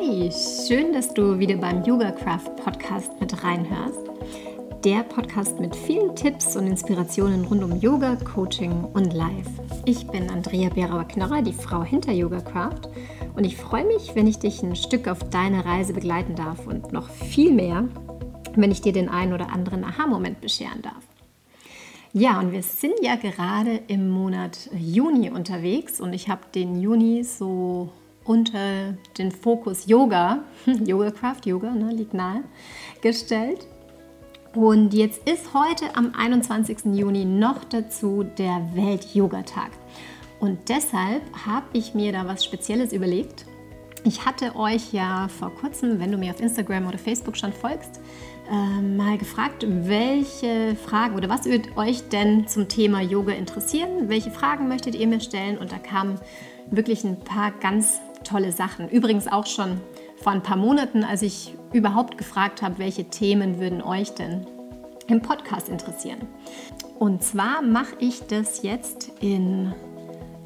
Hey, schön, dass du wieder beim Yoga Craft Podcast mit reinhörst. Der Podcast mit vielen Tipps und Inspirationen rund um Yoga, Coaching und Life. Ich bin Andrea Berauer-Knorrer, die Frau hinter Yoga Craft und ich freue mich, wenn ich dich ein Stück auf deine Reise begleiten darf und noch viel mehr, wenn ich dir den einen oder anderen Aha-Moment bescheren darf. Ja, und wir sind ja gerade im Monat Juni unterwegs und ich habe den Juni so unter den Fokus Yoga, Yoga Craft, Yoga, ne, liegt nahe, gestellt. Und jetzt ist heute am 21. Juni noch dazu der Welt-Yoga-Tag. Und deshalb habe ich mir da was Spezielles überlegt. Ich hatte euch ja vor kurzem, wenn du mir auf Instagram oder Facebook schon folgst, äh, mal gefragt, welche Fragen oder was würde euch denn zum Thema Yoga interessieren? Welche Fragen möchtet ihr mir stellen? Und da kamen wirklich ein paar ganz tolle Sachen. Übrigens auch schon vor ein paar Monaten, als ich überhaupt gefragt habe, welche Themen würden euch denn im Podcast interessieren. Und zwar mache ich das jetzt in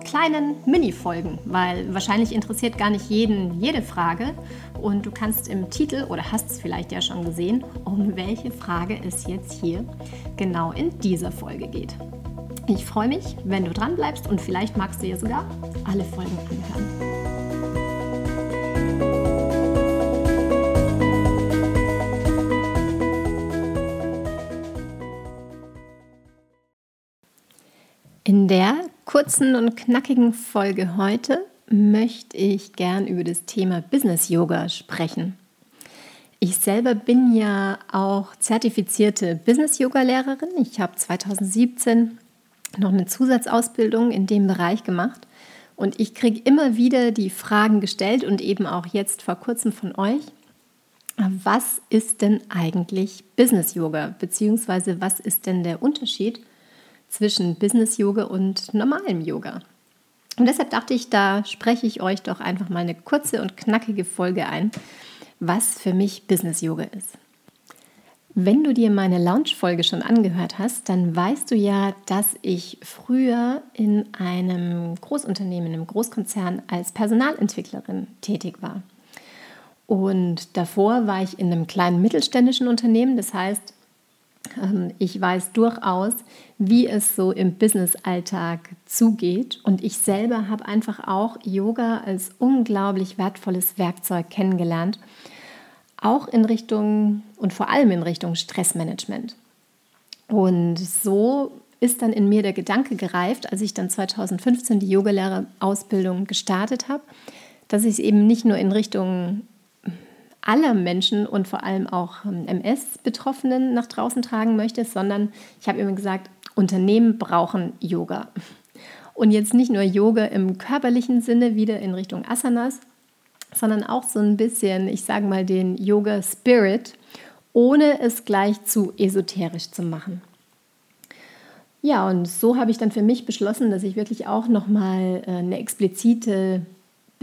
kleinen Mini-Folgen, weil wahrscheinlich interessiert gar nicht jeden jede Frage und du kannst im Titel oder hast es vielleicht ja schon gesehen, um welche Frage es jetzt hier genau in dieser Folge geht. Ich freue mich, wenn du dran bleibst und vielleicht magst du ja sogar alle Folgen anhören. In der kurzen und knackigen Folge heute möchte ich gern über das Thema Business Yoga sprechen. Ich selber bin ja auch zertifizierte Business Yoga Lehrerin. Ich habe 2017 noch eine Zusatzausbildung in dem Bereich gemacht und ich kriege immer wieder die Fragen gestellt und eben auch jetzt vor kurzem von euch. Was ist denn eigentlich Business Yoga? Beziehungsweise was ist denn der Unterschied zwischen Business Yoga und normalem Yoga. Und deshalb dachte ich, da spreche ich euch doch einfach mal eine kurze und knackige Folge ein, was für mich Business Yoga ist. Wenn du dir meine Launch-Folge schon angehört hast, dann weißt du ja, dass ich früher in einem Großunternehmen, einem Großkonzern als Personalentwicklerin tätig war. Und davor war ich in einem kleinen mittelständischen Unternehmen, das heißt, ich weiß durchaus, wie es so im Business-Alltag zugeht. Und ich selber habe einfach auch Yoga als unglaublich wertvolles Werkzeug kennengelernt, auch in Richtung und vor allem in Richtung Stressmanagement. Und so ist dann in mir der Gedanke gereift, als ich dann 2015 die Yogalehrerausbildung gestartet habe, dass ich es eben nicht nur in Richtung aller Menschen und vor allem auch MS-Betroffenen ähm, nach draußen tragen möchte, sondern ich habe immer gesagt, Unternehmen brauchen Yoga. Und jetzt nicht nur Yoga im körperlichen Sinne, wieder in Richtung Asanas, sondern auch so ein bisschen, ich sage mal, den Yoga-Spirit, ohne es gleich zu esoterisch zu machen. Ja, und so habe ich dann für mich beschlossen, dass ich wirklich auch nochmal äh, eine explizite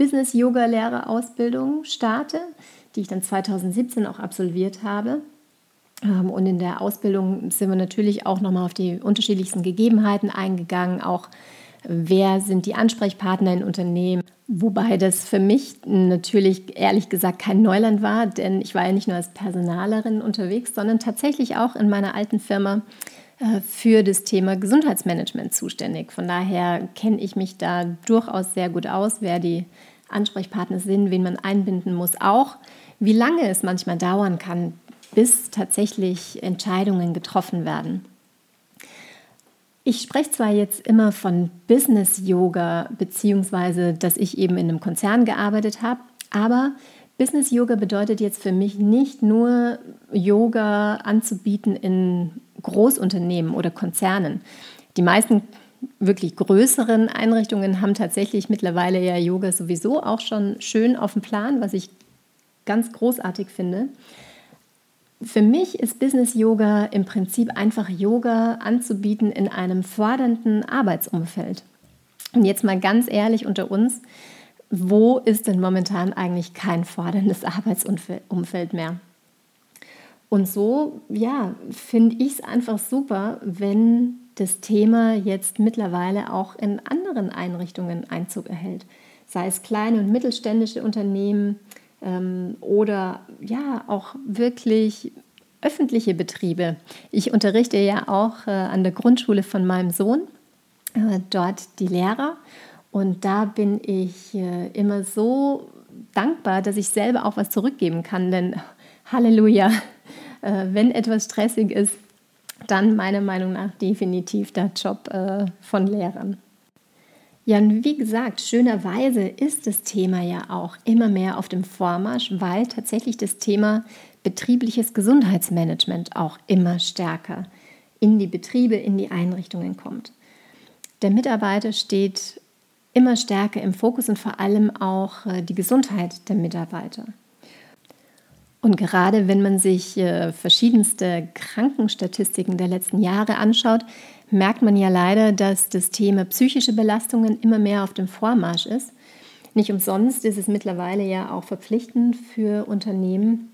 Business-Yoga-Lehrerausbildung starte die ich dann 2017 auch absolviert habe. Ähm, und in der Ausbildung sind wir natürlich auch nochmal auf die unterschiedlichsten Gegebenheiten eingegangen, auch wer sind die Ansprechpartner in Unternehmen. Wobei das für mich natürlich ehrlich gesagt kein Neuland war, denn ich war ja nicht nur als Personalerin unterwegs, sondern tatsächlich auch in meiner alten Firma für das Thema Gesundheitsmanagement zuständig. Von daher kenne ich mich da durchaus sehr gut aus, wer die Ansprechpartner sind, wen man einbinden muss, auch wie lange es manchmal dauern kann, bis tatsächlich Entscheidungen getroffen werden. Ich spreche zwar jetzt immer von Business Yoga, beziehungsweise dass ich eben in einem Konzern gearbeitet habe, aber Business Yoga bedeutet jetzt für mich nicht nur Yoga anzubieten in Großunternehmen oder Konzernen. Die meisten wirklich größeren Einrichtungen haben tatsächlich mittlerweile ja Yoga sowieso auch schon schön auf dem Plan, was ich ganz großartig finde. Für mich ist Business Yoga im Prinzip einfach Yoga anzubieten in einem fordernden Arbeitsumfeld. Und jetzt mal ganz ehrlich unter uns, wo ist denn momentan eigentlich kein forderndes Arbeitsumfeld mehr? Und so, ja, finde ich es einfach super, wenn das Thema jetzt mittlerweile auch in anderen Einrichtungen Einzug erhält. Sei es kleine und mittelständische Unternehmen, ähm, oder ja auch wirklich öffentliche Betriebe. Ich unterrichte ja auch äh, an der Grundschule von meinem Sohn, äh, dort die Lehrer. Und da bin ich äh, immer so dankbar, dass ich selber auch was zurückgeben kann. Denn Halleluja, äh, wenn etwas stressig ist, dann meiner Meinung nach definitiv der Job äh, von Lehrern. Ja, und wie gesagt, schönerweise ist das Thema ja auch immer mehr auf dem Vormarsch, weil tatsächlich das Thema betriebliches Gesundheitsmanagement auch immer stärker in die Betriebe, in die Einrichtungen kommt. Der Mitarbeiter steht immer stärker im Fokus und vor allem auch äh, die Gesundheit der Mitarbeiter. Und gerade wenn man sich äh, verschiedenste Krankenstatistiken der letzten Jahre anschaut, merkt man ja leider, dass das Thema psychische Belastungen immer mehr auf dem Vormarsch ist. Nicht umsonst ist es mittlerweile ja auch verpflichtend für Unternehmen,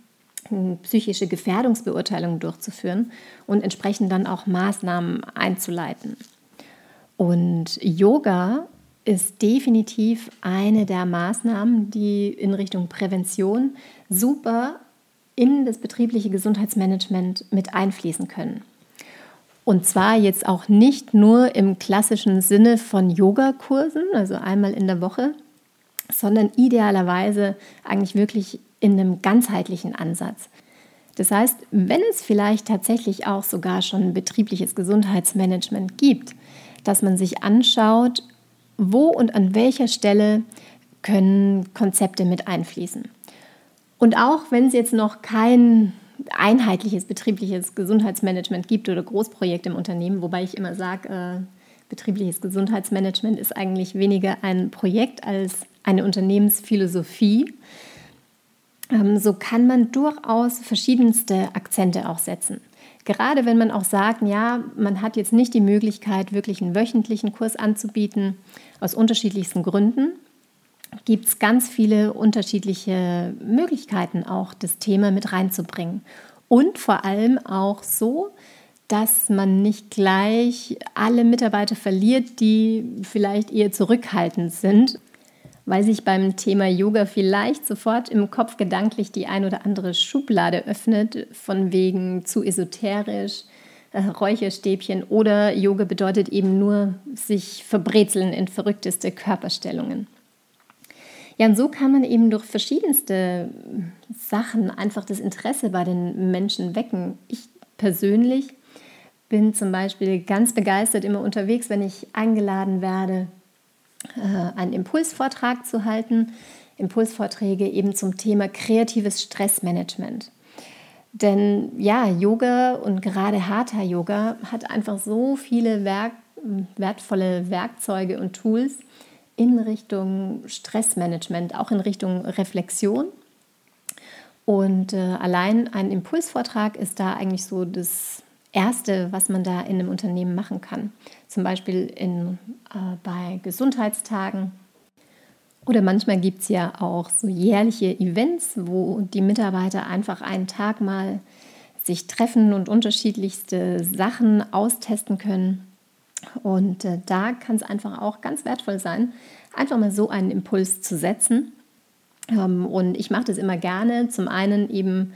psychische Gefährdungsbeurteilungen durchzuführen und entsprechend dann auch Maßnahmen einzuleiten. Und Yoga ist definitiv eine der Maßnahmen, die in Richtung Prävention super in das betriebliche Gesundheitsmanagement mit einfließen können. Und zwar jetzt auch nicht nur im klassischen Sinne von Yogakursen, also einmal in der Woche, sondern idealerweise eigentlich wirklich in einem ganzheitlichen Ansatz. Das heißt, wenn es vielleicht tatsächlich auch sogar schon ein betriebliches Gesundheitsmanagement gibt, dass man sich anschaut, wo und an welcher Stelle können Konzepte mit einfließen. Und auch wenn es jetzt noch kein einheitliches betriebliches Gesundheitsmanagement gibt oder Großprojekte im Unternehmen, wobei ich immer sage, äh, betriebliches Gesundheitsmanagement ist eigentlich weniger ein Projekt als eine Unternehmensphilosophie. Ähm, so kann man durchaus verschiedenste Akzente auch setzen. Gerade wenn man auch sagt, ja, man hat jetzt nicht die Möglichkeit, wirklich einen wöchentlichen Kurs anzubieten, aus unterschiedlichsten Gründen, gibt es ganz viele unterschiedliche Möglichkeiten, auch das Thema mit reinzubringen. Und vor allem auch so, dass man nicht gleich alle Mitarbeiter verliert, die vielleicht eher zurückhaltend sind weil sich beim Thema Yoga vielleicht sofort im Kopf gedanklich die ein oder andere Schublade öffnet, von wegen zu esoterisch, äh, Räucherstäbchen oder Yoga bedeutet eben nur sich verbrezeln in verrückteste Körperstellungen. Ja, und so kann man eben durch verschiedenste Sachen einfach das Interesse bei den Menschen wecken. Ich persönlich bin zum Beispiel ganz begeistert immer unterwegs, wenn ich eingeladen werde äh, einen Impulsvortrag zu halten. Impulsvorträge eben zum Thema kreatives Stressmanagement. Denn ja, Yoga und gerade Hatha Yoga hat einfach so viele Werk wertvolle Werkzeuge und Tools in Richtung Stressmanagement, auch in Richtung Reflexion. Und äh, allein ein Impulsvortrag ist da eigentlich so das Erste, was man da in einem Unternehmen machen kann. Zum Beispiel in, äh, bei Gesundheitstagen. Oder manchmal gibt es ja auch so jährliche Events, wo die Mitarbeiter einfach einen Tag mal sich treffen und unterschiedlichste Sachen austesten können. Und äh, da kann es einfach auch ganz wertvoll sein, einfach mal so einen Impuls zu setzen. Ähm, und ich mache das immer gerne. Zum einen eben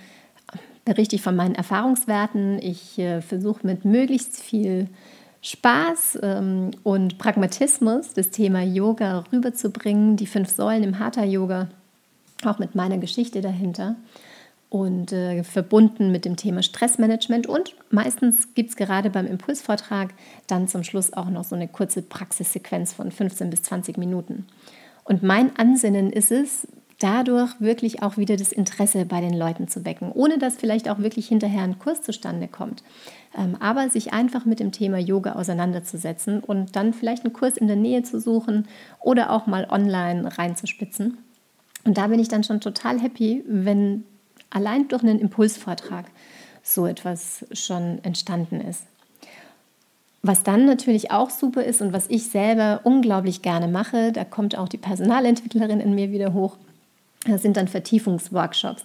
berichte ich von meinen Erfahrungswerten. Ich äh, versuche mit möglichst viel Spaß ähm, und Pragmatismus das Thema Yoga rüberzubringen, die fünf Säulen im Hatha-Yoga, auch mit meiner Geschichte dahinter und äh, verbunden mit dem Thema Stressmanagement. Und meistens gibt es gerade beim Impulsvortrag dann zum Schluss auch noch so eine kurze Praxissequenz von 15 bis 20 Minuten. Und mein Ansinnen ist es, dadurch wirklich auch wieder das Interesse bei den Leuten zu wecken, ohne dass vielleicht auch wirklich hinterher ein Kurs zustande kommt. Ähm, aber sich einfach mit dem Thema Yoga auseinanderzusetzen und dann vielleicht einen Kurs in der Nähe zu suchen oder auch mal online reinzuspitzen. Und da bin ich dann schon total happy, wenn allein durch einen Impulsvortrag so etwas schon entstanden ist. Was dann natürlich auch super ist und was ich selber unglaublich gerne mache, da kommt auch die Personalentwicklerin in mir wieder hoch, das sind dann Vertiefungsworkshops.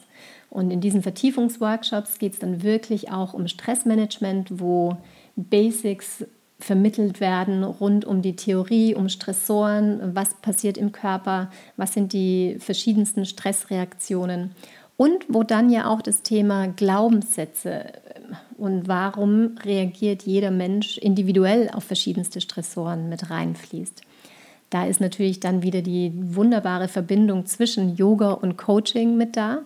Und in diesen Vertiefungsworkshops geht es dann wirklich auch um Stressmanagement, wo Basics vermittelt werden rund um die Theorie, um Stressoren, was passiert im Körper, was sind die verschiedensten Stressreaktionen und wo dann ja auch das Thema Glaubenssätze und warum reagiert jeder Mensch individuell auf verschiedenste Stressoren mit reinfließt. Da ist natürlich dann wieder die wunderbare Verbindung zwischen Yoga und Coaching mit da.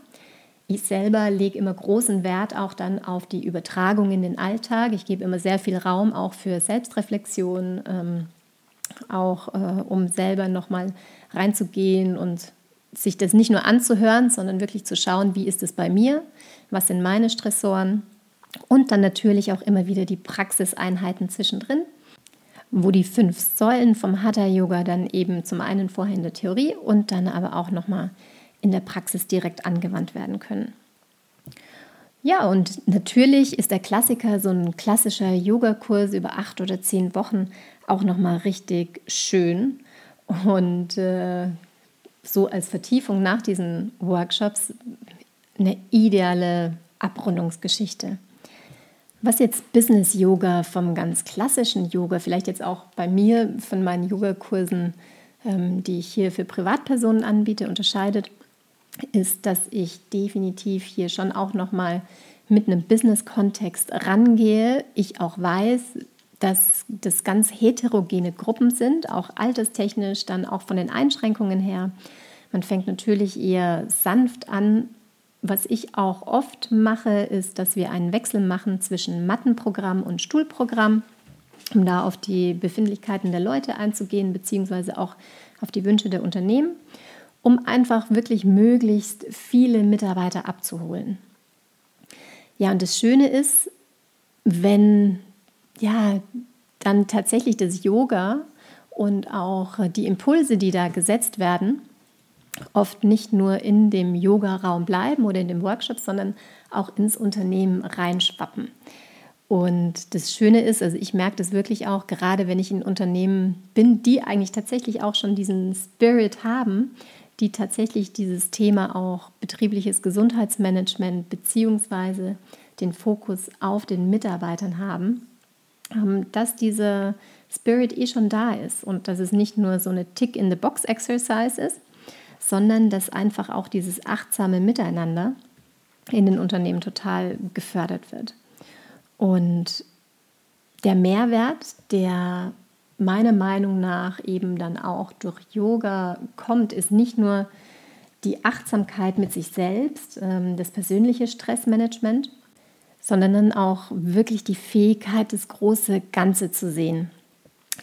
Ich selber lege immer großen Wert auch dann auf die Übertragung in den Alltag. Ich gebe immer sehr viel Raum auch für Selbstreflexion, ähm, auch äh, um selber nochmal reinzugehen und sich das nicht nur anzuhören, sondern wirklich zu schauen, wie ist es bei mir, was sind meine Stressoren und dann natürlich auch immer wieder die Praxiseinheiten zwischendrin, wo die fünf Säulen vom Hatha Yoga dann eben zum einen vorher in der Theorie und dann aber auch nochmal in der Praxis direkt angewandt werden können. Ja, und natürlich ist der Klassiker, so ein klassischer Yogakurs über acht oder zehn Wochen, auch nochmal richtig schön. Und äh, so als Vertiefung nach diesen Workshops eine ideale Abrundungsgeschichte. Was jetzt Business Yoga vom ganz klassischen Yoga, vielleicht jetzt auch bei mir von meinen Yogakursen, ähm, die ich hier für Privatpersonen anbiete, unterscheidet, ist, dass ich definitiv hier schon auch nochmal mit einem Business-Kontext rangehe. Ich auch weiß, dass das ganz heterogene Gruppen sind, auch alterstechnisch, dann auch von den Einschränkungen her. Man fängt natürlich eher sanft an. Was ich auch oft mache, ist, dass wir einen Wechsel machen zwischen Mattenprogramm und Stuhlprogramm, um da auf die Befindlichkeiten der Leute einzugehen, beziehungsweise auch auf die Wünsche der Unternehmen um einfach wirklich möglichst viele Mitarbeiter abzuholen. Ja, und das Schöne ist, wenn ja dann tatsächlich das Yoga und auch die Impulse, die da gesetzt werden, oft nicht nur in dem Yoga-Raum bleiben oder in dem Workshop, sondern auch ins Unternehmen reinschwappen. Und das Schöne ist, also ich merke das wirklich auch, gerade wenn ich in Unternehmen bin, die eigentlich tatsächlich auch schon diesen Spirit haben, die tatsächlich dieses Thema auch betriebliches Gesundheitsmanagement beziehungsweise den Fokus auf den Mitarbeitern haben, ähm, dass dieser Spirit eh schon da ist und dass es nicht nur so eine Tick-in-the-Box-Exercise ist, sondern dass einfach auch dieses achtsame Miteinander in den Unternehmen total gefördert wird. Und der Mehrwert, der meiner Meinung nach eben dann auch durch Yoga kommt, ist nicht nur die Achtsamkeit mit sich selbst, ähm, das persönliche Stressmanagement, sondern dann auch wirklich die Fähigkeit, das große Ganze zu sehen.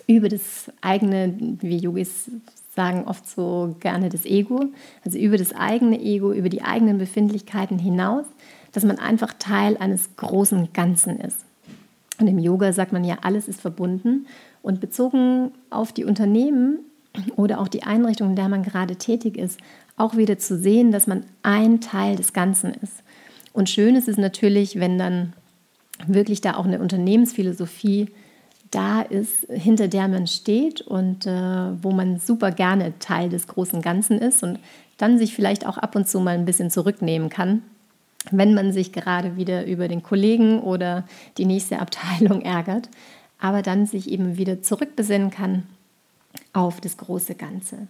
Über das eigene, wie Yogis sagen oft so gerne das Ego, also über das eigene Ego, über die eigenen Befindlichkeiten hinaus, dass man einfach Teil eines großen Ganzen ist. Und im Yoga sagt man ja, alles ist verbunden und bezogen auf die Unternehmen oder auch die Einrichtung, in der man gerade tätig ist, auch wieder zu sehen, dass man ein Teil des Ganzen ist. Und schön ist es natürlich, wenn dann wirklich da auch eine Unternehmensphilosophie da ist, hinter der man steht und äh, wo man super gerne Teil des großen Ganzen ist und dann sich vielleicht auch ab und zu mal ein bisschen zurücknehmen kann, wenn man sich gerade wieder über den Kollegen oder die nächste Abteilung ärgert aber dann sich eben wieder zurückbesinnen kann auf das große Ganze.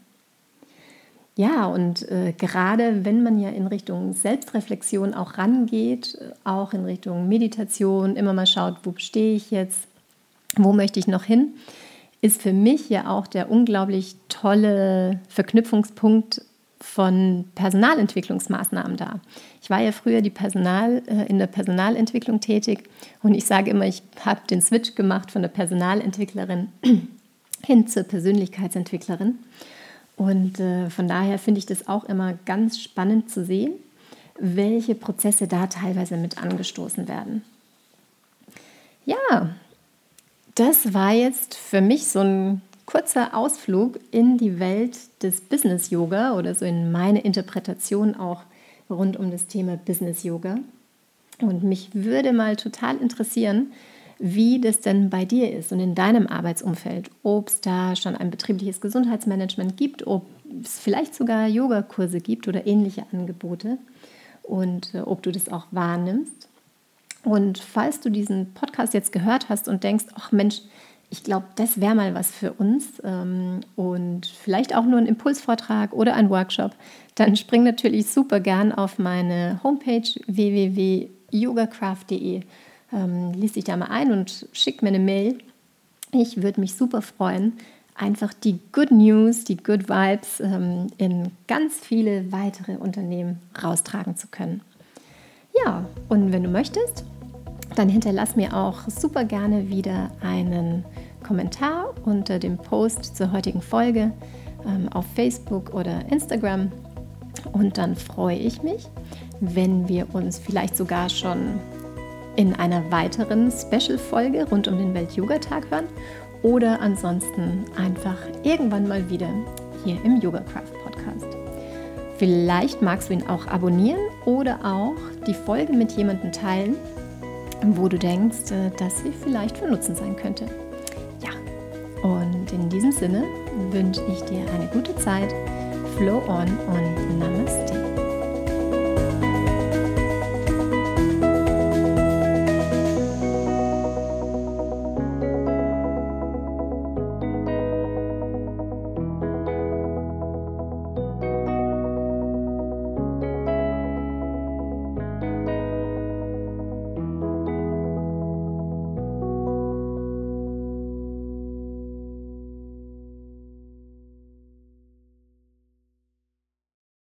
Ja, und äh, gerade wenn man ja in Richtung Selbstreflexion auch rangeht, auch in Richtung Meditation, immer mal schaut, wo stehe ich jetzt, wo möchte ich noch hin, ist für mich ja auch der unglaublich tolle Verknüpfungspunkt von Personalentwicklungsmaßnahmen da. Ich war ja früher die Personal, äh, in der Personalentwicklung tätig und ich sage immer, ich habe den Switch gemacht von der Personalentwicklerin hin zur Persönlichkeitsentwicklerin. Und äh, von daher finde ich das auch immer ganz spannend zu sehen, welche Prozesse da teilweise mit angestoßen werden. Ja, das war jetzt für mich so ein kurzer Ausflug in die Welt des Business Yoga oder so in meine Interpretation auch rund um das Thema Business Yoga. Und mich würde mal total interessieren, wie das denn bei dir ist und in deinem Arbeitsumfeld. Ob es da schon ein betriebliches Gesundheitsmanagement gibt, ob es vielleicht sogar Yogakurse gibt oder ähnliche Angebote und äh, ob du das auch wahrnimmst. Und falls du diesen Podcast jetzt gehört hast und denkst, ach Mensch, ich glaube, das wäre mal was für uns ähm, und vielleicht auch nur ein Impulsvortrag oder ein Workshop, dann spring natürlich super gern auf meine Homepage www.yogacraft.de. Ähm, lies dich da mal ein und schick mir eine Mail. Ich würde mich super freuen, einfach die Good News, die Good Vibes ähm, in ganz viele weitere Unternehmen raustragen zu können. Ja, und wenn du möchtest, dann hinterlass mir auch super gerne wieder einen Kommentar unter dem Post zur heutigen Folge ähm, auf Facebook oder Instagram. Und dann freue ich mich, wenn wir uns vielleicht sogar schon in einer weiteren Special-Folge rund um den Welt-Yoga-Tag hören oder ansonsten einfach irgendwann mal wieder hier im Yoga Craft Podcast. Vielleicht magst du ihn auch abonnieren oder auch die Folge mit jemandem teilen, wo du denkst, äh, dass sie vielleicht von Nutzen sein könnte. Ja, und in diesem Sinne wünsche ich dir eine gute Zeit, Flow on und Namaste.